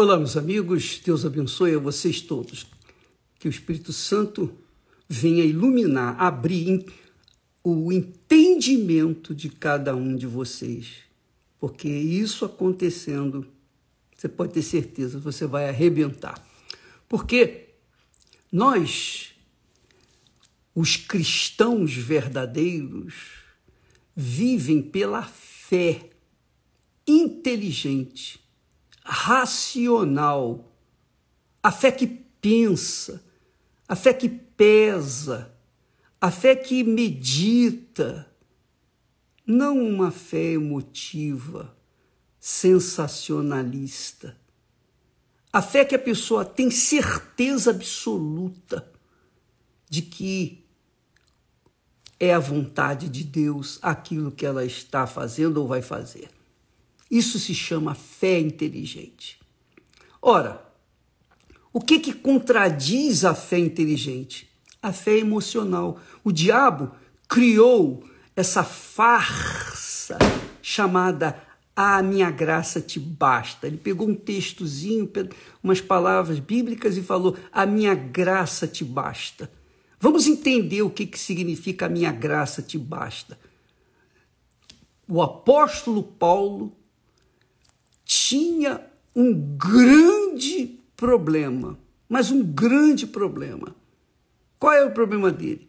Olá, meus amigos, Deus abençoe a vocês todos. Que o Espírito Santo venha iluminar, abrir o entendimento de cada um de vocês. Porque isso acontecendo, você pode ter certeza, você vai arrebentar. Porque nós, os cristãos verdadeiros, vivem pela fé inteligente racional, a fé que pensa, a fé que pesa, a fé que medita, não uma fé emotiva, sensacionalista. A fé que a pessoa tem certeza absoluta de que é a vontade de Deus aquilo que ela está fazendo ou vai fazer. Isso se chama fé inteligente. Ora, o que, que contradiz a fé inteligente? A fé emocional. O diabo criou essa farsa chamada A minha graça te basta. Ele pegou um textozinho, umas palavras bíblicas e falou: A minha graça te basta. Vamos entender o que, que significa a minha graça te basta. O apóstolo Paulo tinha um grande problema, mas um grande problema. Qual é o problema dele?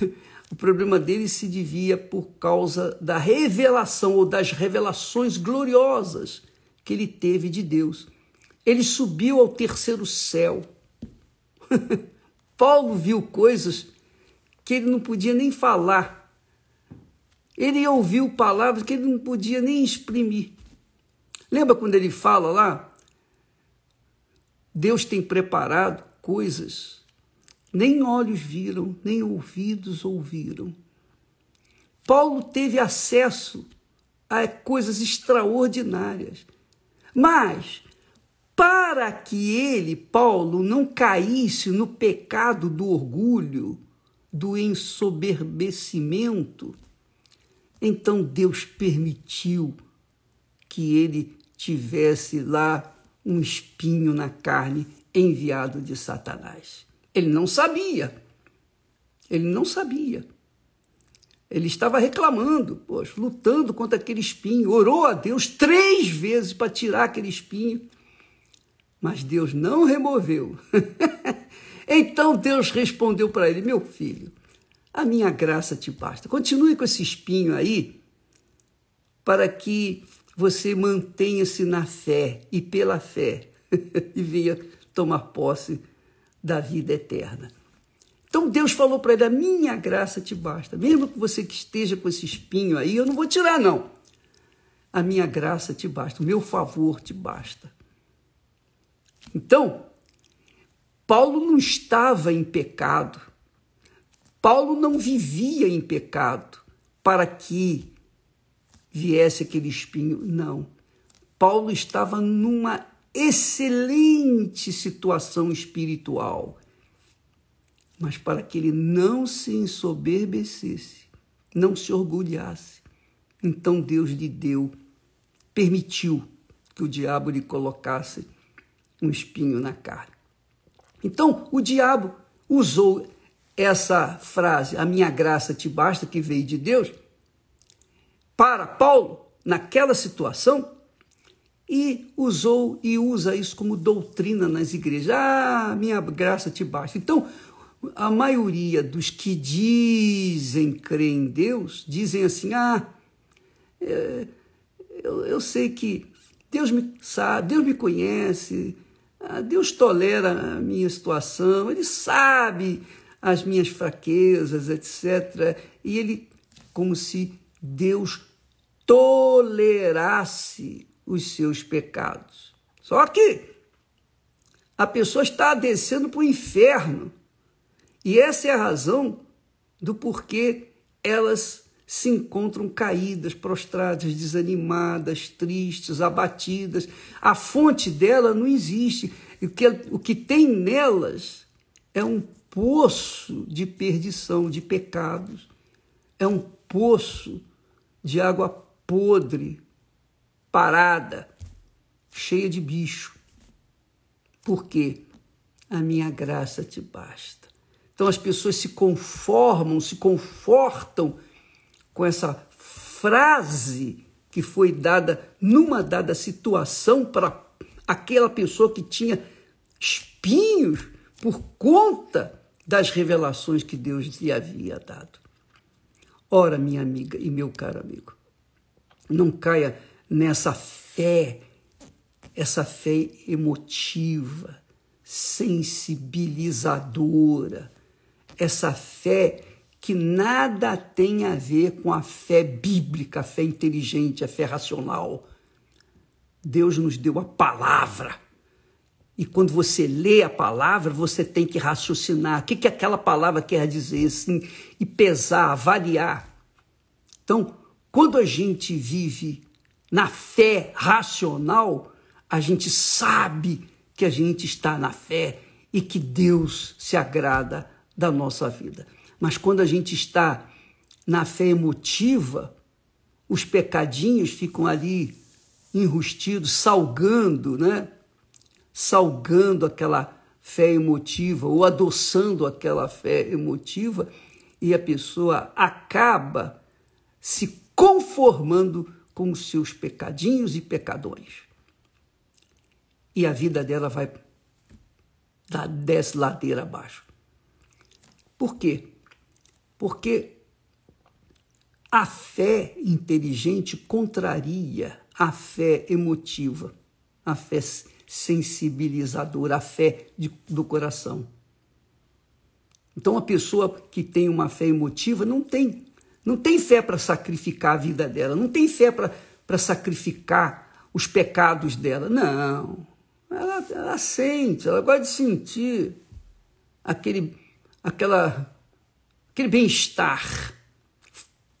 O problema dele se devia por causa da revelação ou das revelações gloriosas que ele teve de Deus. Ele subiu ao terceiro céu. Paulo viu coisas que ele não podia nem falar. Ele ouviu palavras que ele não podia nem exprimir. Lembra quando ele fala lá? Deus tem preparado coisas, nem olhos viram, nem ouvidos ouviram. Paulo teve acesso a coisas extraordinárias. Mas, para que ele, Paulo, não caísse no pecado do orgulho, do ensoberbecimento, então Deus permitiu que ele tivesse lá um espinho na carne enviado de Satanás. Ele não sabia. Ele não sabia. Ele estava reclamando, poxa, lutando contra aquele espinho, orou a Deus três vezes para tirar aquele espinho, mas Deus não removeu. então Deus respondeu para ele: Meu filho, a minha graça te basta. Continue com esse espinho aí, para que você mantenha-se na fé e pela fé e venha tomar posse da vida eterna. Então Deus falou para ele: a minha graça te basta. Mesmo que você que esteja com esse espinho aí, eu não vou tirar, não. A minha graça te basta, o meu favor te basta. Então, Paulo não estava em pecado. Paulo não vivia em pecado para que viesse aquele espinho. Não. Paulo estava numa excelente situação espiritual. Mas para que ele não se ensoberbecesse, não se orgulhasse, então Deus lhe deu, permitiu que o diabo lhe colocasse um espinho na carne. Então, o diabo usou essa frase, a minha graça te basta, que veio de Deus, para Paulo naquela situação e usou e usa isso como doutrina nas igrejas. Ah, minha graça te basta. Então, a maioria dos que dizem crer em Deus dizem assim: ah, é, eu, eu sei que Deus me sabe, Deus me conhece, ah, Deus tolera a minha situação, Ele sabe as minhas fraquezas, etc. E Ele, como se Deus tolerasse os seus pecados. Só que a pessoa está descendo para o inferno. E essa é a razão do porquê elas se encontram caídas, prostradas, desanimadas, tristes, abatidas. A fonte dela não existe. O que, o que tem nelas é um poço de perdição, de pecados. É um poço de água podre, parada, cheia de bicho. Por quê? A minha graça te basta. Então as pessoas se conformam, se confortam com essa frase que foi dada numa dada situação para aquela pessoa que tinha espinhos por conta das revelações que Deus lhe havia dado. Ora, minha amiga e meu caro amigo, não caia nessa fé, essa fé emotiva, sensibilizadora, essa fé que nada tem a ver com a fé bíblica, a fé inteligente, a fé racional. Deus nos deu a palavra. E quando você lê a palavra, você tem que raciocinar. O que, que aquela palavra quer dizer, assim, e pesar, avaliar. Então, quando a gente vive na fé racional, a gente sabe que a gente está na fé e que Deus se agrada da nossa vida. Mas quando a gente está na fé emotiva, os pecadinhos ficam ali enrustidos, salgando, né? Salgando aquela fé emotiva ou adoçando aquela fé emotiva e a pessoa acaba se conformando com os seus pecadinhos e pecadões. E a vida dela vai dar dez ladeira abaixo. Por quê? Porque a fé inteligente contraria a fé emotiva, a fé sensibilizadora, a fé de, do coração. Então, a pessoa que tem uma fé emotiva não tem, não tem fé para sacrificar a vida dela, não tem fé para sacrificar os pecados dela. Não. Ela, ela sente, ela gosta de sentir aquele, aquela, aquele bem-estar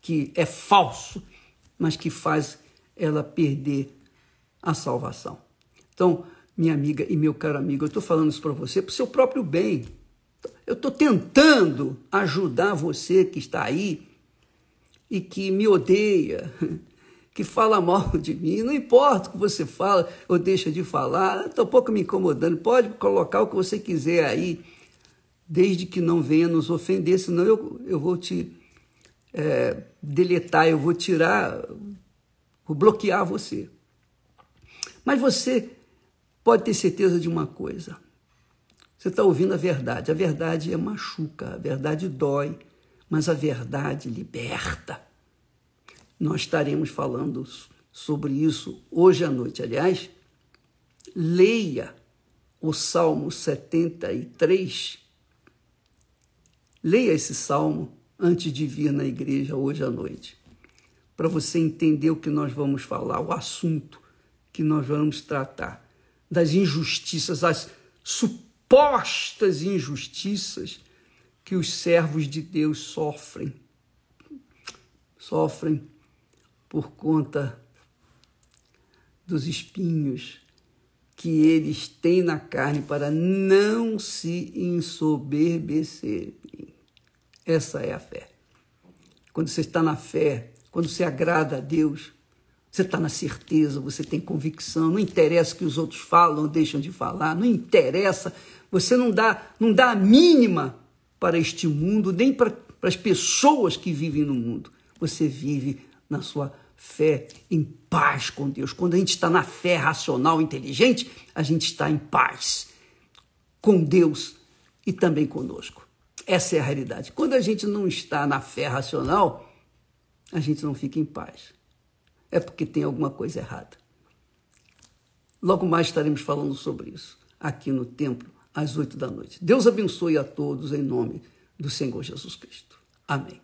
que é falso, mas que faz ela perder a salvação. Então, minha amiga e meu caro amigo, eu estou falando isso para você para o seu próprio bem. Eu estou tentando ajudar você que está aí e que me odeia, que fala mal de mim. Não importa o que você fala ou deixa de falar, estou pouco me incomodando. Pode colocar o que você quiser aí, desde que não venha nos ofender, senão eu, eu vou te é, deletar, eu vou tirar vou bloquear você. Mas você pode ter certeza de uma coisa. Você está ouvindo a verdade. A verdade é machuca, a verdade dói, mas a verdade liberta. Nós estaremos falando sobre isso hoje à noite. Aliás, leia o Salmo 73. Leia esse salmo antes de vir na igreja hoje à noite para você entender o que nós vamos falar, o assunto que nós vamos tratar, das injustiças, as supostas injustiças que os servos de Deus sofrem. Sofrem por conta dos espinhos que eles têm na carne para não se ensoberbecerem. Essa é a fé. Quando você está na fé, quando você agrada a Deus, você está na certeza, você tem convicção, não interessa o que os outros falam ou deixam de falar, não interessa, você não dá, não dá a mínima para este mundo, nem para, para as pessoas que vivem no mundo. Você vive na sua fé em paz com Deus. Quando a gente está na fé racional, inteligente, a gente está em paz com Deus e também conosco. Essa é a realidade. Quando a gente não está na fé racional, a gente não fica em paz. É porque tem alguma coisa errada. Logo mais estaremos falando sobre isso aqui no templo, às oito da noite. Deus abençoe a todos em nome do Senhor Jesus Cristo. Amém.